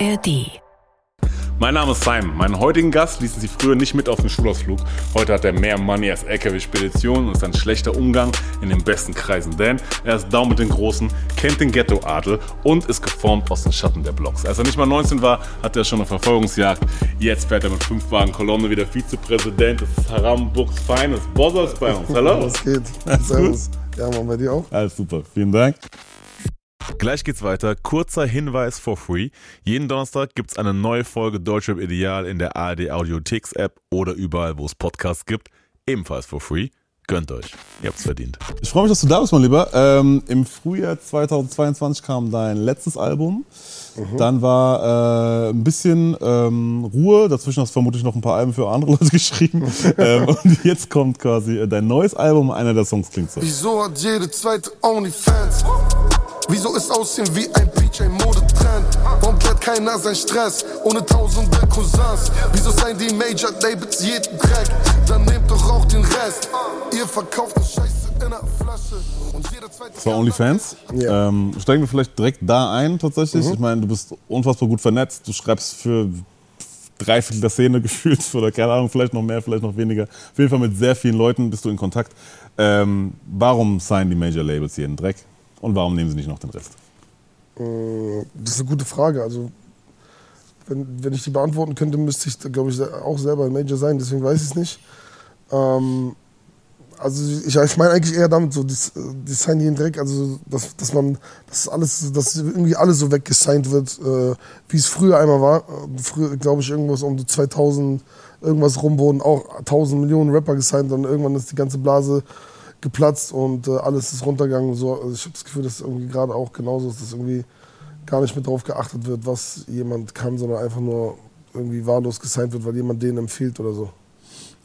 ARD. Mein Name ist Simon. Meinen heutigen Gast ließen sie früher nicht mit auf den Schulausflug. Heute hat er mehr Money als LKW-Spedition und ist ein schlechter Umgang in den besten Kreisen. Denn er ist down mit den Großen, kennt den Ghetto-Adel und ist geformt aus den Schatten der Blocks. Als er nicht mal 19 war, hatte er schon eine Verfolgungsjagd. Jetzt fährt er mit fünf Wagen Kolonne wieder Vizepräsident des Haram Books Feines. Ist bei uns. Hallo. Was geht? Alles Servus. Ja, man, bei dir auch? Alles super. Vielen Dank. Gleich geht's weiter. Kurzer Hinweis for free. Jeden Donnerstag gibt's eine neue Folge Deutschrap Ideal in der ARD Audiotheks App oder überall, wo es Podcasts gibt. Ebenfalls for free. Gönnt euch. Ihr habt's verdient. Ich freue mich, dass du da bist, mein Lieber. Ähm, Im Frühjahr 2022 kam dein letztes Album. Dann war äh, ein bisschen ähm, Ruhe. Dazwischen hast du vermutlich noch ein paar Alben für andere Leute geschrieben. ähm, und jetzt kommt quasi äh, dein neues Album. Einer der Songs klingt so. Wieso hat jede zweite Onlyfans? Wieso ist Aussehen wie ein PJ Modetrend? Warum klärt keiner sein Stress ohne tausende Cousins? Wieso sein die Major Labels jeden Dreck? Dann nehmt doch auch den Rest. Ihr verkauft das Scheiße in einer Flasche. Und jeder zweite Das war OnlyFans. Ja. Ähm, steigen wir vielleicht direkt da ein, tatsächlich. Ich meine, du bist unfassbar gut vernetzt. Du schreibst für drei Viertel der Szene gefühlt oder keine Ahnung, vielleicht noch mehr, vielleicht noch weniger. Auf jeden Fall mit sehr vielen Leuten bist du in Kontakt. Ähm, warum signen die Major Labels jeden Dreck? Und warum nehmen sie nicht noch den Rest? Äh, Das ist eine gute Frage. Also, wenn, wenn ich die beantworten könnte, müsste ich, glaube ich, auch selber ein Major sein. Deswegen weiß ich es nicht. Ähm, also ich, ich meine eigentlich eher damit so, das, das Sign jeden Dreck, also dass, dass man, dass alles, dass irgendwie alles so weggesigned wird, äh, wie es früher einmal war. Früher, glaube ich, irgendwas um die 2000 irgendwas rum wurden auch 1000 Millionen Rapper gesigned und irgendwann ist die ganze Blase geplatzt und äh, alles ist runtergegangen. So, also ich habe das Gefühl, dass irgendwie gerade auch genauso ist, dass irgendwie gar nicht mehr darauf geachtet wird, was jemand kann, sondern einfach nur irgendwie wahllos gesigned wird, weil jemand den empfiehlt oder so.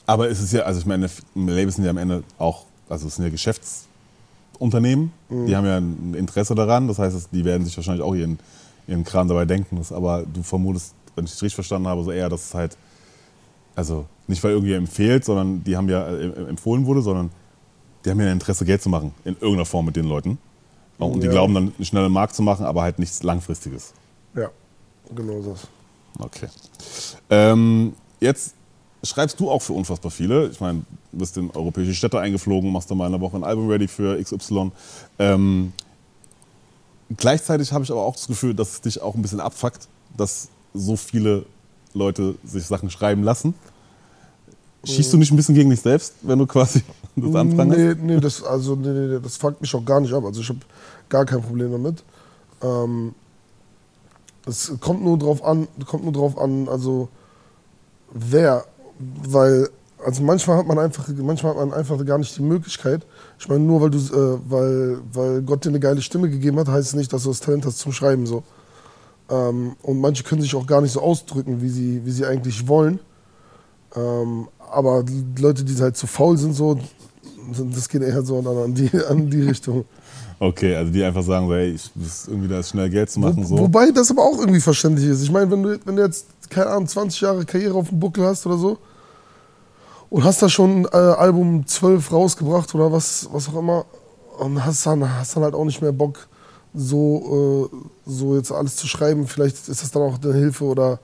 Aber es ist ja, also ich meine, Labels sind ja am Ende auch, also es sind ja Geschäftsunternehmen, die haben ja ein Interesse daran, das heißt, die werden sich wahrscheinlich auch ihren, ihren Kram dabei denken. Das, aber du vermutest, wenn ich es richtig verstanden habe, so eher, dass es halt, also nicht weil irgendwie empfiehlt, sondern die haben ja äh, empfohlen wurde, sondern die haben ja ein Interesse, Geld zu machen, in irgendeiner Form mit den Leuten. Und die Ja. glauben dann, einen schnellen Markt zu machen, aber halt nichts Langfristiges. Ja, genau das. Okay. Ähm, jetzt schreibst du auch für unfassbar viele. Ich meine, du bist in europäische Städte eingeflogen, machst da mal eine Woche ein Album ready für XY. Ähm, gleichzeitig habe ich aber auch das Gefühl, dass es dich auch ein bisschen abfuckt, dass so viele Leute sich Sachen schreiben lassen. Schießt du nicht ein bisschen gegen dich selbst, wenn du quasi das anprangst? Nee, nee, das, also, nee, nee, das fuckt mich auch gar nicht ab. Also ich habe gar kein Problem damit. Ähm, es kommt nur drauf an, kommt nur drauf an, also wer, weil also manchmal hat man einfach, manchmal hat man einfach gar nicht die Möglichkeit. Ich meine, nur weil du, äh, weil, weil Gott dir eine geile Stimme gegeben hat, heißt es nicht, dass du das Talent hast zum Schreiben so. Ähm, und manche können sich auch gar nicht so ausdrücken, wie sie, wie sie eigentlich wollen. Ähm, aber Leute, die halt zu faul sind, so, das geht eher so an die, an die Richtung. Okay, also die einfach sagen, so, ey, ich muss irgendwie da schnell Geld zu machen. Wo, So. Wobei das aber auch irgendwie verständlich ist. Ich meine, wenn du, wenn du jetzt, keine Ahnung, 20 Jahre Karriere auf dem Buckel hast oder so und hast da schon äh, Album 12 rausgebracht oder was, was auch immer und hast dann, hast dann halt auch nicht mehr Bock, so, äh, so jetzt alles zu schreiben. Vielleicht ist das dann auch eine Hilfe oder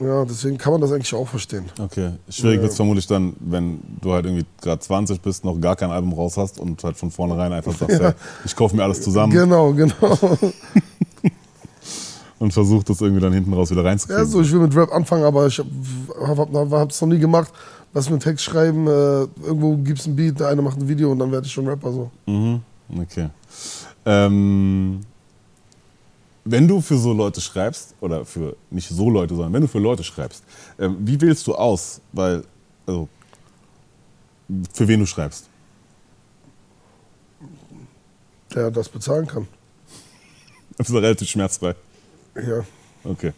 ja, deswegen kann man das eigentlich auch verstehen. Okay, schwierig Ja. wird es vermutlich dann, wenn du halt irgendwie gerade 20 bist, noch gar kein Album raus hast und halt von vornherein einfach sagst, ja. ich kaufe mir alles zusammen Genau, genau. und versuch das irgendwie dann hinten raus wieder reinzukriegen. Ja, so, ich will mit Rap anfangen, aber ich habe hab, hab, es noch nie gemacht. Lass mir einen Text schreiben, äh, irgendwo gibt es ein Beat, der eine macht ein Video und dann werde ich schon Rapper. So. Mhm. Okay. Ähm, wenn du für so Leute schreibst, oder für nicht so Leute, sondern wenn du für Leute schreibst, ähm, wie wählst du aus? Weil, also, für wen du schreibst? Der das bezahlen kann. Das ist relativ schmerzfrei. Ja. Okay.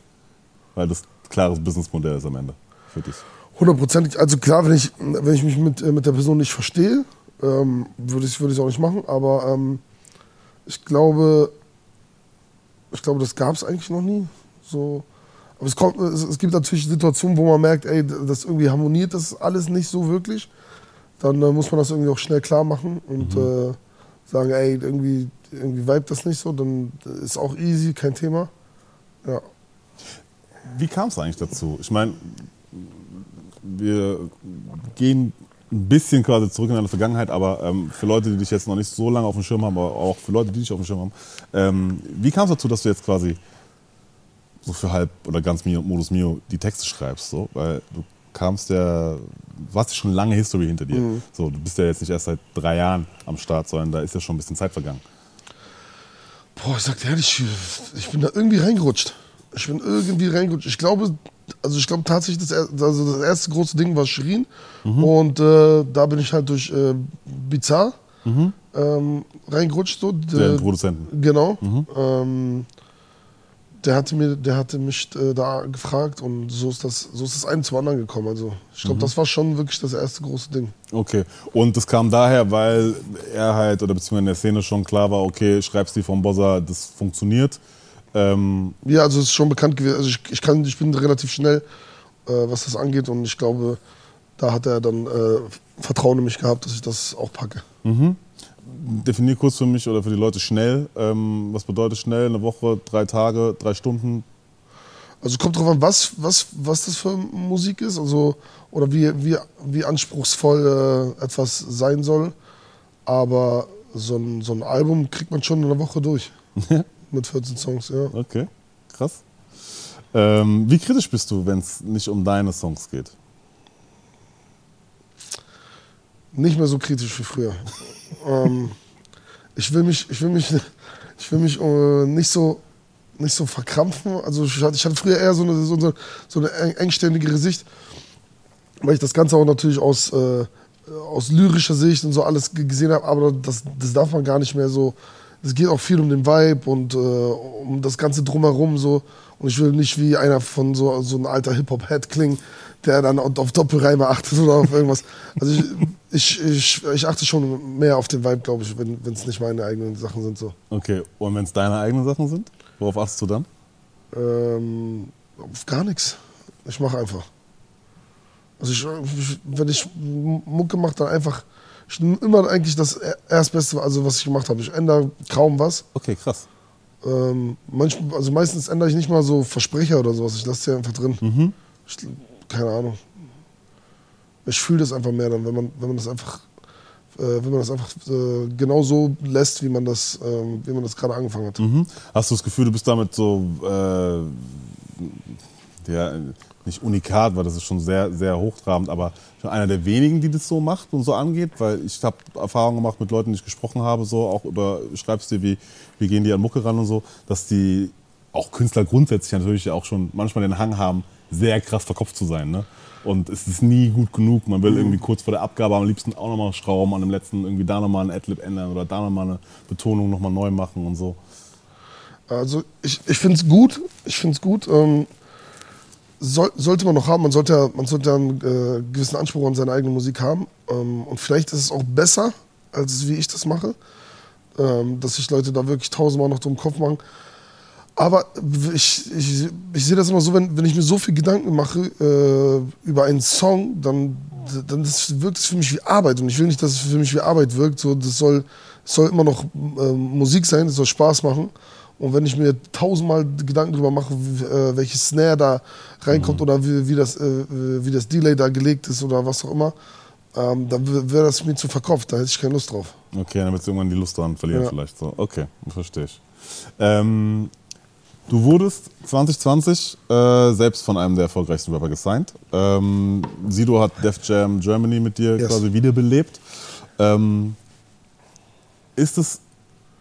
Weil das klares Businessmodell ist am Ende für dich. Hundertprozentig. Also klar, wenn ich, wenn ich mich mit, äh, mit der Person nicht verstehe, ähm, würde ich es auch nicht machen. Aber ähm, ich glaube, ich glaube, das gab es eigentlich noch nie. So. Aber es, kommt, es, es gibt natürlich Situationen, wo man merkt, ey, das irgendwie harmoniert das alles nicht so wirklich. Dann äh, muss man das irgendwie auch schnell klar machen und äh, sagen, ey, irgendwie, irgendwie vibet das nicht so. Dann ist auch easy, kein Thema. Ja. Wie kam es eigentlich dazu? Ich meine, wir gehen ein bisschen quasi zurück in deine Vergangenheit, aber ähm, für Leute, die dich jetzt noch nicht so lange auf dem Schirm haben, aber auch für Leute, die dich auf dem Schirm haben, ähm, wie kam es dazu, dass du jetzt quasi so für halb oder ganz Mio, Modus Mio die Texte schreibst? So? Weil du kamst ja, du hast ja schon lange History hinter dir. Mhm. So, du bist ja jetzt nicht erst seit drei Jahren am Start, sondern da ist ja schon ein bisschen Zeit vergangen. Boah, ich sag dir ehrlich, ich bin da irgendwie reingerutscht. Ich bin irgendwie reingerutscht. Ich glaube, also ich glaube tatsächlich, das, also das erste große Ding war Shirin. Und äh, da bin ich halt durch äh, Bizarre ähm, reingerutscht. So. Der, Produzenten. genau. Ähm, der hatte, mir, der hatte mich äh, da gefragt und so ist das, so ist das ein zum anderen gekommen. Also ich glaube, das war schon wirklich das erste große Ding. Okay. Und das kam daher, weil er halt, oder beziehungsweise in der Szene schon klar war, okay, schreibst die vom Bossa, das funktioniert. Ähm, Ja, also es ist schon bekannt gewesen. Also ich, ich, kann, ich bin relativ schnell, äh, was das angeht. Und ich glaube, da hat er dann äh, Vertrauen in mich gehabt, dass ich das auch packe. definier kurz für mich oder für die Leute schnell. Ähm, was bedeutet schnell? Eine Woche, drei Tage, drei Stunden? Also kommt drauf an, was, was, was das für Musik ist. Also, oder wie, wie, wie anspruchsvoll äh, etwas sein soll. Aber so ein, so ein Album kriegt man schon in einer Woche durch. Mit 14 Songs, ja. Okay, krass. Ähm, wie kritisch bist du, wenn es nicht um deine Songs geht? nicht mehr so kritisch wie früher. ähm, ich will mich, ich will mich, ich will mich äh, nicht so nicht so verkrampfen. Also ich hatte, ich hatte früher eher so eine, so eine, so eine eng- engständigere Sicht, weil ich das Ganze auch natürlich aus, äh, aus lyrischer Sicht und so alles gesehen habe, aber das, das darf man gar nicht mehr so. Es geht auch viel um den Vibe und äh, um das Ganze drumherum so. Und ich will nicht wie einer von so, so ein alter Hip-Hop-Head klingen, der dann auf Doppelreime achtet oder auf irgendwas. Also ich, ich, ich, ich achte schon mehr auf den Vibe, glaube ich, wenn es nicht meine eigenen Sachen sind. So. Okay, und wenn es deine eigenen Sachen sind, worauf achtest du dann? Ähm, auf gar nichts. Ich mache einfach. Also ich, ich, wenn ich Mucke mache, dann einfach. Immer eigentlich das Erstbeste, also was ich gemacht habe. Ich ändere kaum was. Okay, krass. Ähm, manchmal, also meistens ändere ich nicht mal so Versprecher oder sowas. Ich lasse die einfach drin. Ich, keine Ahnung. Ich fühle das einfach mehr dann, wenn man, wenn man das einfach, äh, wenn man das einfach äh, genau so lässt, wie man das, ähm, wie man das gerade angefangen hat. Mhm. Hast du das Gefühl, du bist damit so, äh, ja, nicht unikat, weil das ist schon sehr, sehr hochtrabend, aber schon einer der wenigen, die das so macht und so angeht, weil ich habe Erfahrungen gemacht mit Leuten, die ich gesprochen habe, so auch über Schreibstil, wie, wie gehen die an Mucke ran und so, dass die auch Künstler grundsätzlich natürlich auch schon manchmal den Hang haben, sehr krass verkopft zu sein. Ne? Und es ist nie gut genug. Man will irgendwie kurz vor der Abgabe am liebsten auch nochmal schrauben, an dem letzten irgendwie da nochmal ein Adlib ändern oder da nochmal eine Betonung nochmal neu machen und so. Also ich, ich finde es gut. Ich finde es gut. Ähm, soll, sollte man noch haben. Man sollte, man sollte einen äh, gewissen Anspruch an seine eigene Musik haben. Ähm, und vielleicht ist es auch besser, als wie ich das mache. Ähm, dass sich Leute da wirklich tausendmal noch drum Kopf machen. Aber ich, ich, ich sehe das immer so, wenn, wenn ich mir so viel Gedanken mache äh, über einen Song, dann, dann das wirkt es für mich wie Arbeit. Und ich will nicht, dass es für mich wie Arbeit wirkt. So, das soll, soll immer noch äh, Musik sein, es soll Spaß machen. Und wenn ich mir tausendmal Gedanken darüber mache, wie, äh, welche Snare da reinkommt oder wie, wie, das, äh, wie das Delay da gelegt ist oder was auch immer, ähm, dann wäre das mir zu verkopft. Da hätte ich keine Lust drauf. Okay, dann wird irgendwann die Lust daran verlieren Ja. vielleicht. So. Okay, verstehe ich. Ähm, du wurdest 2020 äh, selbst von einem der erfolgreichsten Rapper gesigned. Ähm, Sido hat Def Jam Germany mit dir Yes. quasi wiederbelebt. Ähm, ist es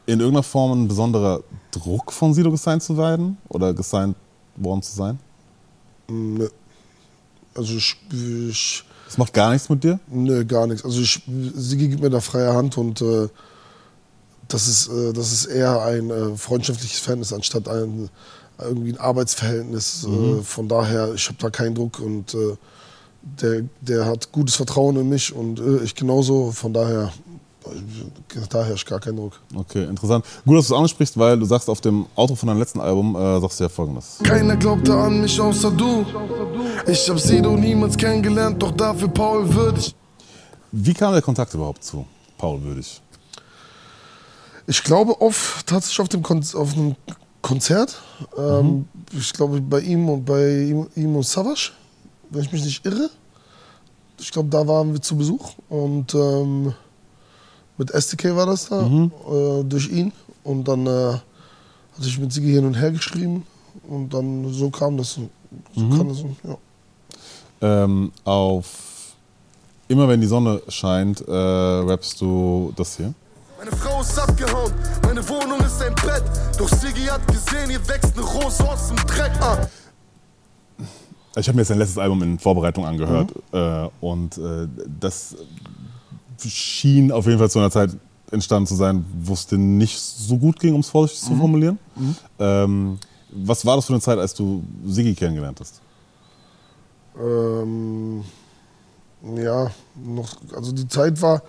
in irgendeiner Form ein besonderer Druck von Sido gesigned zu werden oder gesigned worden zu sein? Nö. Also ich, ich Das macht gar nichts mit dir? Nö, gar nichts. Also ich, sie gibt mir da freie Hand und äh, das, ist, äh, das ist eher ein äh, freundschaftliches Verhältnis anstatt ein irgendwie ein Arbeitsverhältnis. Äh, von daher, ich habe da keinen Druck und äh, der, der hat gutes Vertrauen in mich und äh, ich genauso. Von daher, da herrscht gar kein Druck. Okay, interessant. Gut, dass du es ansprichst, weil du sagst auf dem Auto von deinem letzten Album, äh, sagst du ja folgendes. Keiner glaubte an mich außer du. Ich hab Sido niemals kennengelernt, doch dafür Paul würdig. Wie kam der Kontakt überhaupt zu Paul Würdig? Ich glaube auf, tatsächlich auf dem, Kon auf einem Konzert. Ähm, Ich glaube bei ihm und bei ihm, ihm und Savage, wenn ich mich nicht irre. Ich glaube, da waren wir zu Besuch und ähm, mit STK war das da, äh, durch ihn. Und dann äh, hatte ich mit Sigi hin und her geschrieben und dann so kam das. So kam das ja. Ähm, auf Immer wenn die Sonne scheint, äh, rappst du das hier. Meine Frau ist abgehauen, meine Wohnung ist ein Bett. Doch Siggi hat gesehen, hier wächst eine Rose aus dem Dreck. Ah. Ich habe mir jetzt dein letztes Album in Vorbereitung angehört äh, und äh, das schien auf jeden Fall zu einer Zeit entstanden zu sein, wo es dir nicht so gut ging, um es vorsichtig zu formulieren. Ähm, was war das für eine Zeit, als du Siggi kennengelernt hast? Ähm, ja, noch, also die Zeit war,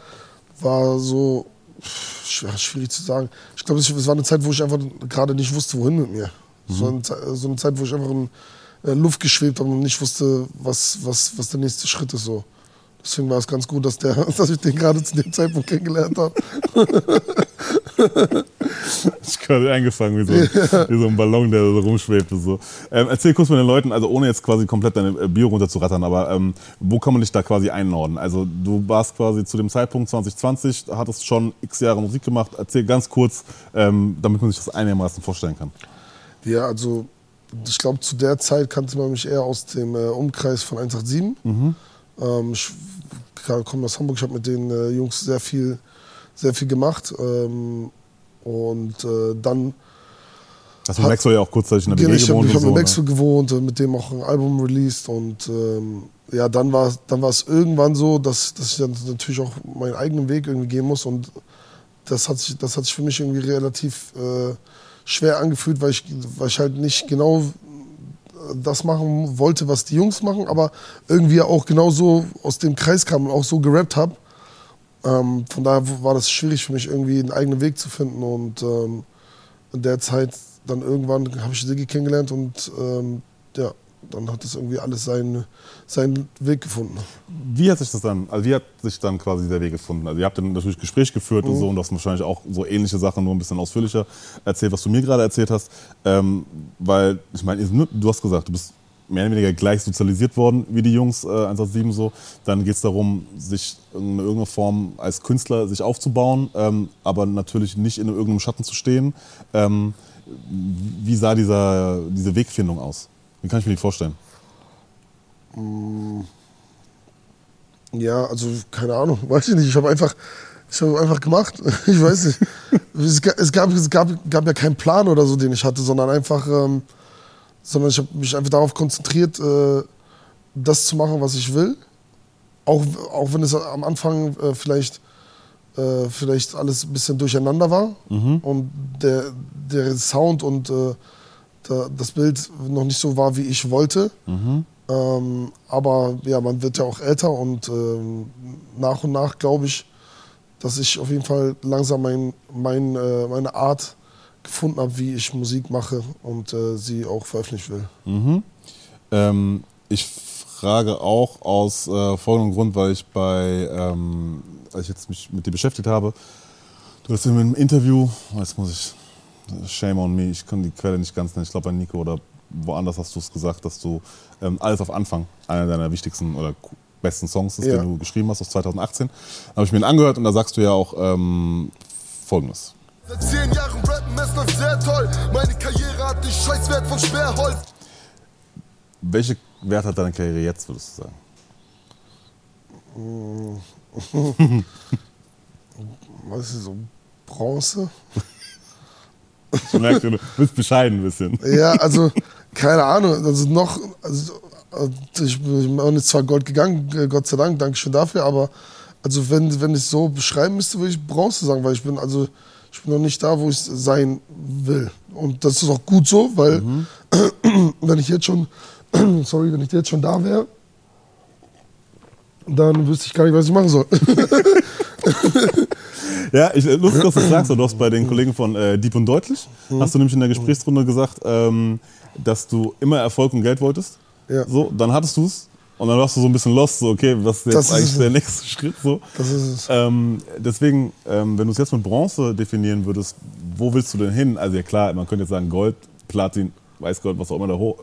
war so sch- schwierig zu sagen. Ich glaube, es war eine Zeit, wo ich einfach gerade nicht wusste, wohin mit mir. So, eine, so eine Zeit, wo ich einfach in äh, Luft geschwebt habe und nicht wusste, was, was, was der nächste Schritt ist. So. Deswegen war es ganz gut, dass, der, dass ich den gerade zu dem Zeitpunkt kennengelernt habe. Ich gerade eingefangen wie so, wie so ein Ballon, der so rumschwebte. So. Ähm, erzähl kurz mal den Leuten, also ohne jetzt quasi komplett deine äh, Bio runterzurattern, aber ähm, wo kann man dich da quasi einordnen? Also du warst quasi zu dem Zeitpunkt 2020, hattest schon x Jahre Musik gemacht. Erzähl ganz kurz, ähm, damit man sich das einigermaßen vorstellen kann. Ja, also ich glaube, zu der Zeit kannte man mich eher aus dem äh, Umkreis von 187. Ähm, ich komme aus Hamburg, ich habe mit den äh, Jungs sehr viel, sehr viel gemacht. Ähm, und äh, dann, Hast du mit Maxwell ja auch kurzzeitig in der WG ich habe gewohnt hab und mit so, Maxwell gewohnt, äh, mit dem auch ein Album released. Und ähm, ja, dann war dann es irgendwann so, dass, dass ich dann natürlich auch meinen eigenen Weg irgendwie gehen muss. Und das hat sich, das hat sich für mich irgendwie relativ äh, schwer angefühlt, weil ich, weil ich halt nicht genau das machen wollte, was die Jungs machen, aber irgendwie auch genauso aus dem Kreis kam und auch so gerappt habe. Ähm, von daher war das schwierig für mich, irgendwie einen eigenen Weg zu finden. Und ähm, in der Zeit dann irgendwann habe ich Siggi kennengelernt und ähm, ja, dann hat das irgendwie alles seinen, seinen Weg gefunden. Wie hat sich das dann, also wie hat sich dann quasi der Weg gefunden? Also ihr habt dann natürlich Gespräch geführt und so und du hast wahrscheinlich auch so ähnliche Sachen nur ein bisschen ausführlicher erzählt, was du mir gerade erzählt hast. Ähm, weil, ich meine, du hast gesagt, du bist mehr oder weniger gleich sozialisiert worden wie die Jungs äh, 187 so. Dann geht es darum, sich in irgendeiner Form als Künstler sich aufzubauen, ähm, aber natürlich nicht in irgendeinem Schatten zu stehen. Ähm, wie sah dieser, diese Wegfindung aus? Wie kann ich mir die vorstellen? Ja, also keine Ahnung, weiß ich nicht. Ich habe einfach, ich habe einfach gemacht. Ich weiß nicht. Es, ga- es, gab, es gab, gab ja keinen Plan oder so, den ich hatte, sondern einfach, ähm, sondern ich habe mich einfach darauf konzentriert, äh, das zu machen, was ich will. Auch, auch wenn es am Anfang äh, vielleicht, äh, vielleicht alles ein bisschen durcheinander war und der, der Sound und äh, da, das Bild noch nicht so war, wie ich wollte. Ähm, aber ja, man wird ja auch älter und ähm, nach und nach glaube ich, dass ich auf jeden Fall langsam mein, mein, äh, meine Art gefunden habe, wie ich Musik mache und äh, sie auch veröffentlichen will. Ähm, ich frage auch aus äh, folgendem Grund, weil ich bei, ähm, als ich jetzt mich mit dir beschäftigt habe, du hast in einem Interview, jetzt muss ich, shame on me, ich kann die Quelle nicht ganz nennen, ich glaube bei Nico oder woanders hast du es gesagt, dass du ähm, alles auf Anfang einer deiner wichtigsten oder besten Songs ist, Ja. den du geschrieben hast aus 2018. Da habe ich mir ihn angehört und da sagst du ja auch ähm, folgendes. Seit zehn Jahren rappen, es läuft sehr toll. Meine Karriere hat den Scheißwert von Sperrholz. Welche Wert hat deine Karriere jetzt, würdest du sagen? Was ist so? Bronze? Ich merke, du bist bescheiden ein bisschen. Ja, also keine Ahnung. Also noch, also, äh, ich bin jetzt zwar Gold gegangen, äh, Gott sei Dank, danke schön dafür, aber also wenn, wenn ich so beschreiben müsste, würde ich Bronze sagen, weil ich bin also ich bin noch nicht da, wo ich sein will. Und das ist auch gut so, weil wenn ich jetzt schon, sorry, wenn ich jetzt schon da wäre, dann wüsste ich gar nicht, was ich machen soll. Ja, ich, lustig, dass du sagst. Du hast bei den Kollegen von äh, Deep und Deutlich, hast du nämlich in der Gesprächsrunde gesagt, ähm, dass du immer Erfolg und Geld wolltest. Ja. So, dann hattest du es Und dann warst du so ein bisschen lost, so, okay, was ist jetzt Das ist eigentlich es. der nächste Schritt? So. Das ist es. Ähm, deswegen, ähm, wenn du es jetzt mit Bronze definieren würdest, wo willst du denn hin? Also ja klar, man könnte jetzt sagen Gold, Platin, Weißgold, was auch immer da ho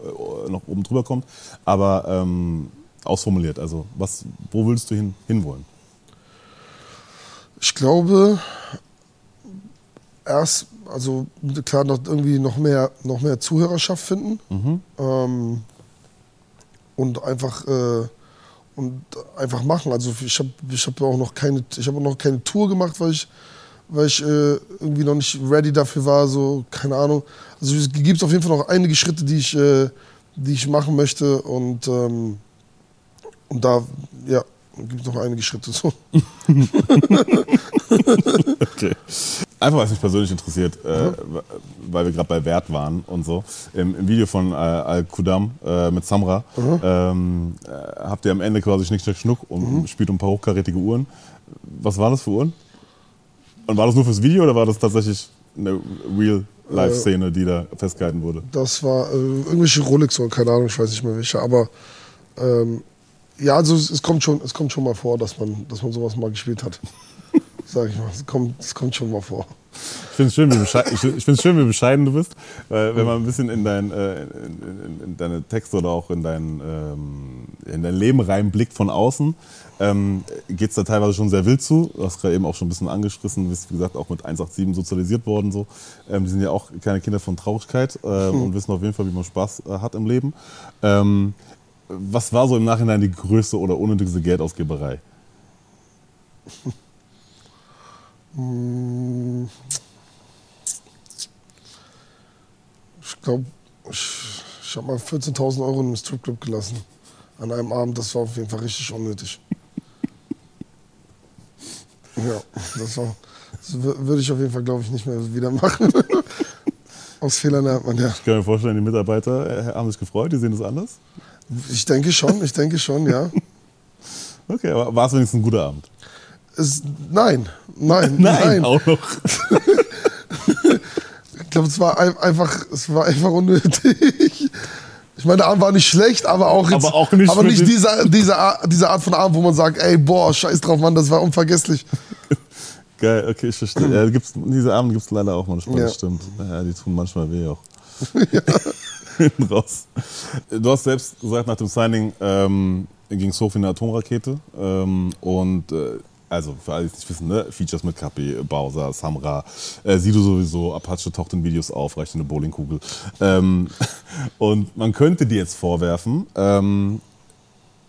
äh, noch oben drüber kommt, aber ähm, ausformuliert, also was, wo willst du hin, hinwollen? Ich glaube, erst, also klar, noch irgendwie noch mehr, noch mehr Zuhörerschaft finden. Ähm, und einfach äh, und einfach machen. Also ich habe ich hab auch noch keine, ich habe noch keine Tour gemacht, weil ich, weil ich äh, irgendwie noch nicht ready dafür war. So keine Ahnung. Also es gibt auf jeden Fall noch einige Schritte, die ich, äh, die ich machen möchte und ähm, und da ja gibt es noch einige Schritte so. Okay. Einfach, was mich persönlich interessiert, äh, weil wir gerade bei Wert waren und so. Im, im Video von äh, Al-Qudam äh, mit Samra ähm, äh, habt ihr am Ende quasi Schnick, Schnack, Schnuck und spielt um ein paar hochkarätige Uhren. Was waren das für Uhren? Und war das nur fürs Video oder war das tatsächlich eine Real-Life-Szene, die da festgehalten wurde? Das war äh, irgendwelche Rolex oder keine Ahnung, ich weiß nicht mehr welche, aber ähm, ja, also es, es kommt schon, es kommt schon mal vor, dass man, dass man sowas mal gespielt hat. Sag ich mal, es kommt, es kommt schon mal vor. Ich finde es schön, wie bescheiden, ich, ich find's schön, wie bescheiden du bist, weil wenn man ein bisschen in, dein, äh, in, in, in deine Texte oder auch in dein, ähm, in dein Leben reinblickt von außen, ähm, geht es da teilweise schon sehr wild zu. Du hast gerade eben auch schon ein bisschen angeschrissen, du bist wie gesagt auch mit 187 sozialisiert worden. So. Ähm, die sind ja auch keine Kinder von Traurigkeit ähm, und wissen auf jeden Fall, wie man Spaß äh, hat im Leben. Ähm, was war so im Nachhinein die größte oder unnötigste Geldausgeberei? Ich glaube, ich, ich habe mal 14.000 Euro in einem Stripclub gelassen. An einem Abend, das war auf jeden Fall richtig unnötig. Ja, das, war, das wür- würde ich auf jeden Fall, glaube ich, nicht mehr wieder machen. Aus Fehlern lernt man ja. Ich kann mir vorstellen, die Mitarbeiter äh, haben sich gefreut, die sehen das anders. Ich denke schon, ich denke schon, ja. Okay, aber war es wenigstens ein guter Abend? Es, nein, nein, nein. auch noch. Ich glaube, es war ein- einfach, es war einfach unnötig. Ich meine, der Abend war nicht schlecht, aber auch jetzt, Aber auch nicht aber nicht den- diese, diese, Art, von Abend, wo man sagt, ey, boah, scheiß drauf, Mann, das war unvergesslich. Geil, okay, ich verstehe. Ja, gibt's, diese Abende gibt es leider auch manchmal, Ja. das stimmt. Ja, die tun manchmal weh auch. Hinten raus. Du hast selbst gesagt, nach dem Signing ähm, ging es hoch wie eine Atomrakete. Ähm, und äh, also, für alle, die es nicht wissen, ne? Features mit Kapi, Bowser, Samra, äh, Sido sowieso, Apache taucht in Videos auf, reicht eine Bowlingkugel. Ähm, und man könnte dir jetzt vorwerfen, ähm,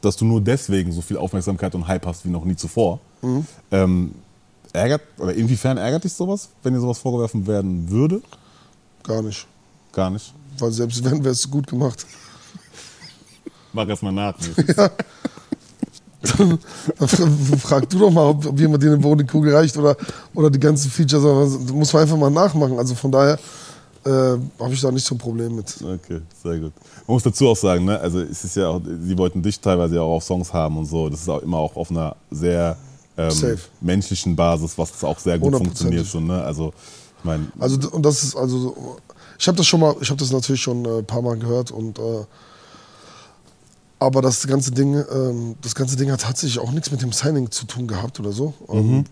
dass du nur deswegen so viel Aufmerksamkeit und Hype hast wie noch nie zuvor. Ähm, ärgert, oder inwiefern ärgert dich sowas, wenn dir sowas vorgeworfen werden würde? Gar nicht. Gar nicht. Weil selbst wenn, wäre es gut gemacht. Mach erst mal nach. Dann frag du doch mal, ob, ob jemand dir eine Bowlingkugel reicht oder, oder die ganzen Features. Das muss man einfach mal nachmachen. Also von daher äh, habe ich da nicht so ein Problem mit. Okay, sehr gut. Man muss dazu auch sagen, ne, also es ist ja auch, sie wollten dich teilweise ja auch auf Songs haben und so. Das ist auch immer auch auf einer sehr ähm, menschlichen Basis, was auch sehr gut funktioniert. So, ne? Also, ich meine, Also und das ist also ich habe das schon mal, ich habe das natürlich schon äh, ein paar Mal gehört und äh, aber das ganze Ding, ähm, das ganze Ding hat tatsächlich auch nichts mit dem Signing zu tun gehabt oder so, ähm,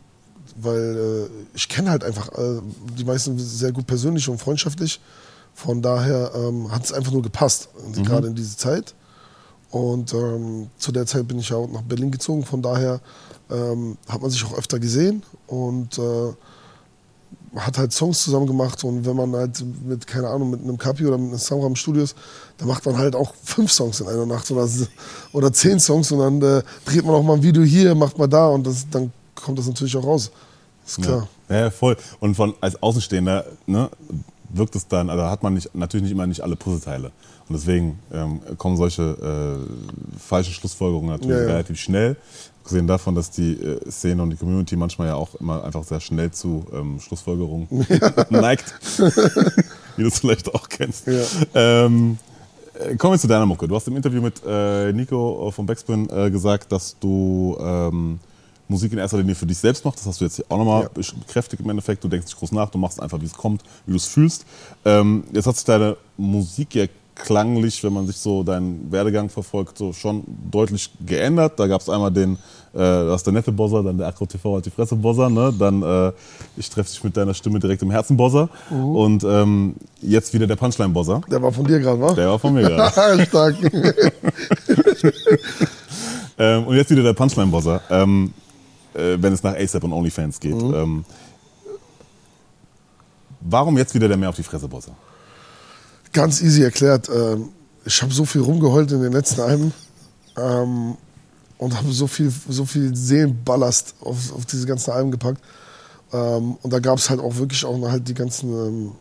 weil äh, ich kenne halt einfach äh, die meisten sehr gut persönlich und freundschaftlich. Von daher ähm, hat es einfach nur gepasst, gerade in diese Zeit. Und ähm, zu der Zeit bin ich ja auch nach Berlin gezogen. Von daher ähm, hat man sich auch öfter gesehen und äh, hat halt Songs zusammen gemacht und wenn man halt mit, keine Ahnung, mit einem Kapi oder mit einem Samra im Studio ist, dann macht man halt auch fünf Songs in einer Nacht oder, oder zehn Songs und dann äh, dreht man auch mal ein Video hier, macht mal da und das, dann kommt das natürlich auch raus. Ist klar. Ja, ja voll. Und von, als Außenstehender ne, wirkt es dann, also hat man nicht, natürlich nicht immer nicht alle Puzzleteile. Und deswegen ähm, kommen solche äh, falschen Schlussfolgerungen natürlich Ja, ja. relativ schnell. Abgesehen davon, dass die äh, Szene und die Community manchmal ja auch immer einfach sehr schnell zu ähm, Schlussfolgerungen neigt. Wie du es vielleicht auch kennst. Ja. Ähm, äh, kommen wir zu deiner Mucke. Du hast im Interview mit äh, Nico von Backspin äh, gesagt, dass du ähm, Musik in erster Linie für dich selbst machst. Das hast du jetzt hier auch nochmal Ja. bekräftigt im Endeffekt. Du denkst nicht groß nach, du machst einfach, wie es kommt, wie du es fühlst. Ähm, jetzt hat sich deine Musik ja klanglich, wenn man sich so deinen Werdegang verfolgt, so schon deutlich geändert. Da gab es einmal den, äh, das ist der nette Bozzer, dann der Akro TV hat die Fresse Bozzer, ne? dann äh, ich treffe dich mit deiner Stimme direkt im Herzen Bozzer und ähm, jetzt wieder der Punchline Bozzer. Der war von dir gerade, wa? Der war von mir gerade. Stark. ähm, und jetzt wieder der Punchline Bozzer, ähm, äh, wenn es nach ASAP und OnlyFans geht. Mhm. Ähm, warum jetzt wieder der mehr auf die Fresse Bozzer? Ganz easy erklärt. Ähm, ich habe so viel rumgeheult in den letzten Alben ähm, und habe so viel, so viel Seelenballast auf, auf diese ganzen Alben gepackt. Ähm, und da gab es halt auch wirklich auch halt die ganzen, ähm,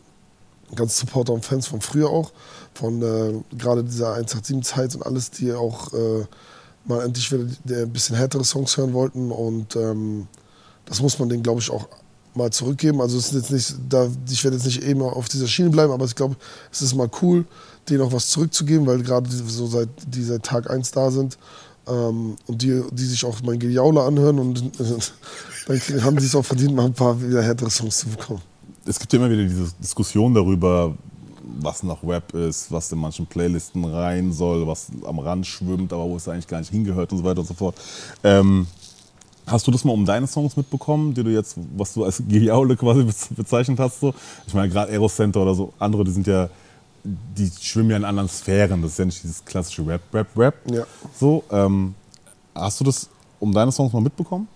ganzen Supporter und Fans von früher auch, von äh, gerade dieser 187-Zeit und alles, die auch äh, mal endlich wieder ein bisschen härtere Songs hören wollten. Und ähm, das muss man denen, glaube ich, auch mal zurückgeben. Also es ist jetzt nicht, da, ich werde jetzt nicht eben auf dieser Schiene bleiben, aber ich glaube, es ist mal cool, denen auch was zurückzugeben, weil gerade so seit, die seit Tag 1 da sind ähm, und die, die sich auch mein Gejaule anhören und dann kriegen- haben die es auch verdient, mal ein paar wieder härtere Songs zu bekommen. es gibt ja immer wieder diese Diskussion darüber, was noch Rap ist, was in manchen Playlisten rein soll, was am Rand schwimmt, aber wo es eigentlich gar nicht hingehört und so weiter und so fort. Ähm, hast du das mal um deine Songs mitbekommen, die du jetzt, was du als Gejaule quasi bez- bezeichnet hast? So? Ich meine, gerade Aero Center oder so, andere, die sind ja, die schwimmen ja in anderen Sphären. Das ist ja nicht dieses klassische Rap, Rap, Rap. Ja. So, ähm, hast du das um deine Songs mal mitbekommen?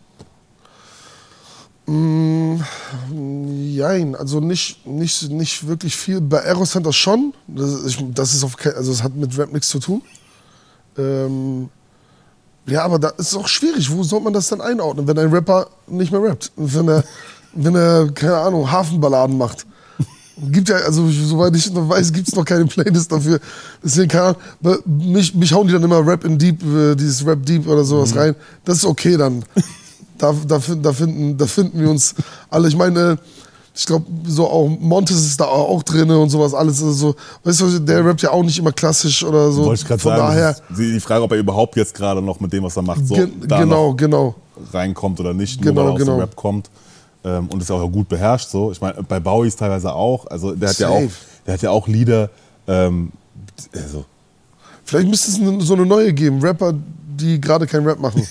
Jein, also nicht, nicht, nicht wirklich viel. Bei Aerocenter schon. Das, ich, das ist auf also es hat mit Rap nichts zu tun. Ähm, ja, aber da ist es auch schwierig. Wo soll man das dann einordnen, wenn ein Rapper nicht mehr rappt? Wenn er, wenn er keine Ahnung, Hafenballaden macht. Gibt ja, also soweit ich noch weiß, gibt es noch keine Playlist dafür. Deswegen keine Ahnung. Mich, mich hauen die dann immer Rap in Deep, äh, dieses Rap Deep oder sowas rein. Das ist okay dann. Da, da, da, finden, da finden wir uns alle. Ich meine, ich glaube, so auch Montes ist da auch drin und sowas alles. Also so, weißt du, der rappt ja auch nicht immer klassisch oder so. Wollte ich gerade Von sagen. daher, die Frage, ob er überhaupt jetzt gerade noch mit dem, was er macht, so da genau, genau. reinkommt oder nicht, Genau, nur weil er aus genau. dem Rap kommt. Ähm, und ist auch gut beherrscht. So. Ich meine, bei Bowie ist teilweise auch. Also der hat ja auch, der hat ja auch Lieder. Ähm, also, Vielleicht müsste es so eine neue geben. Rapper, die gerade keinen Rap machen.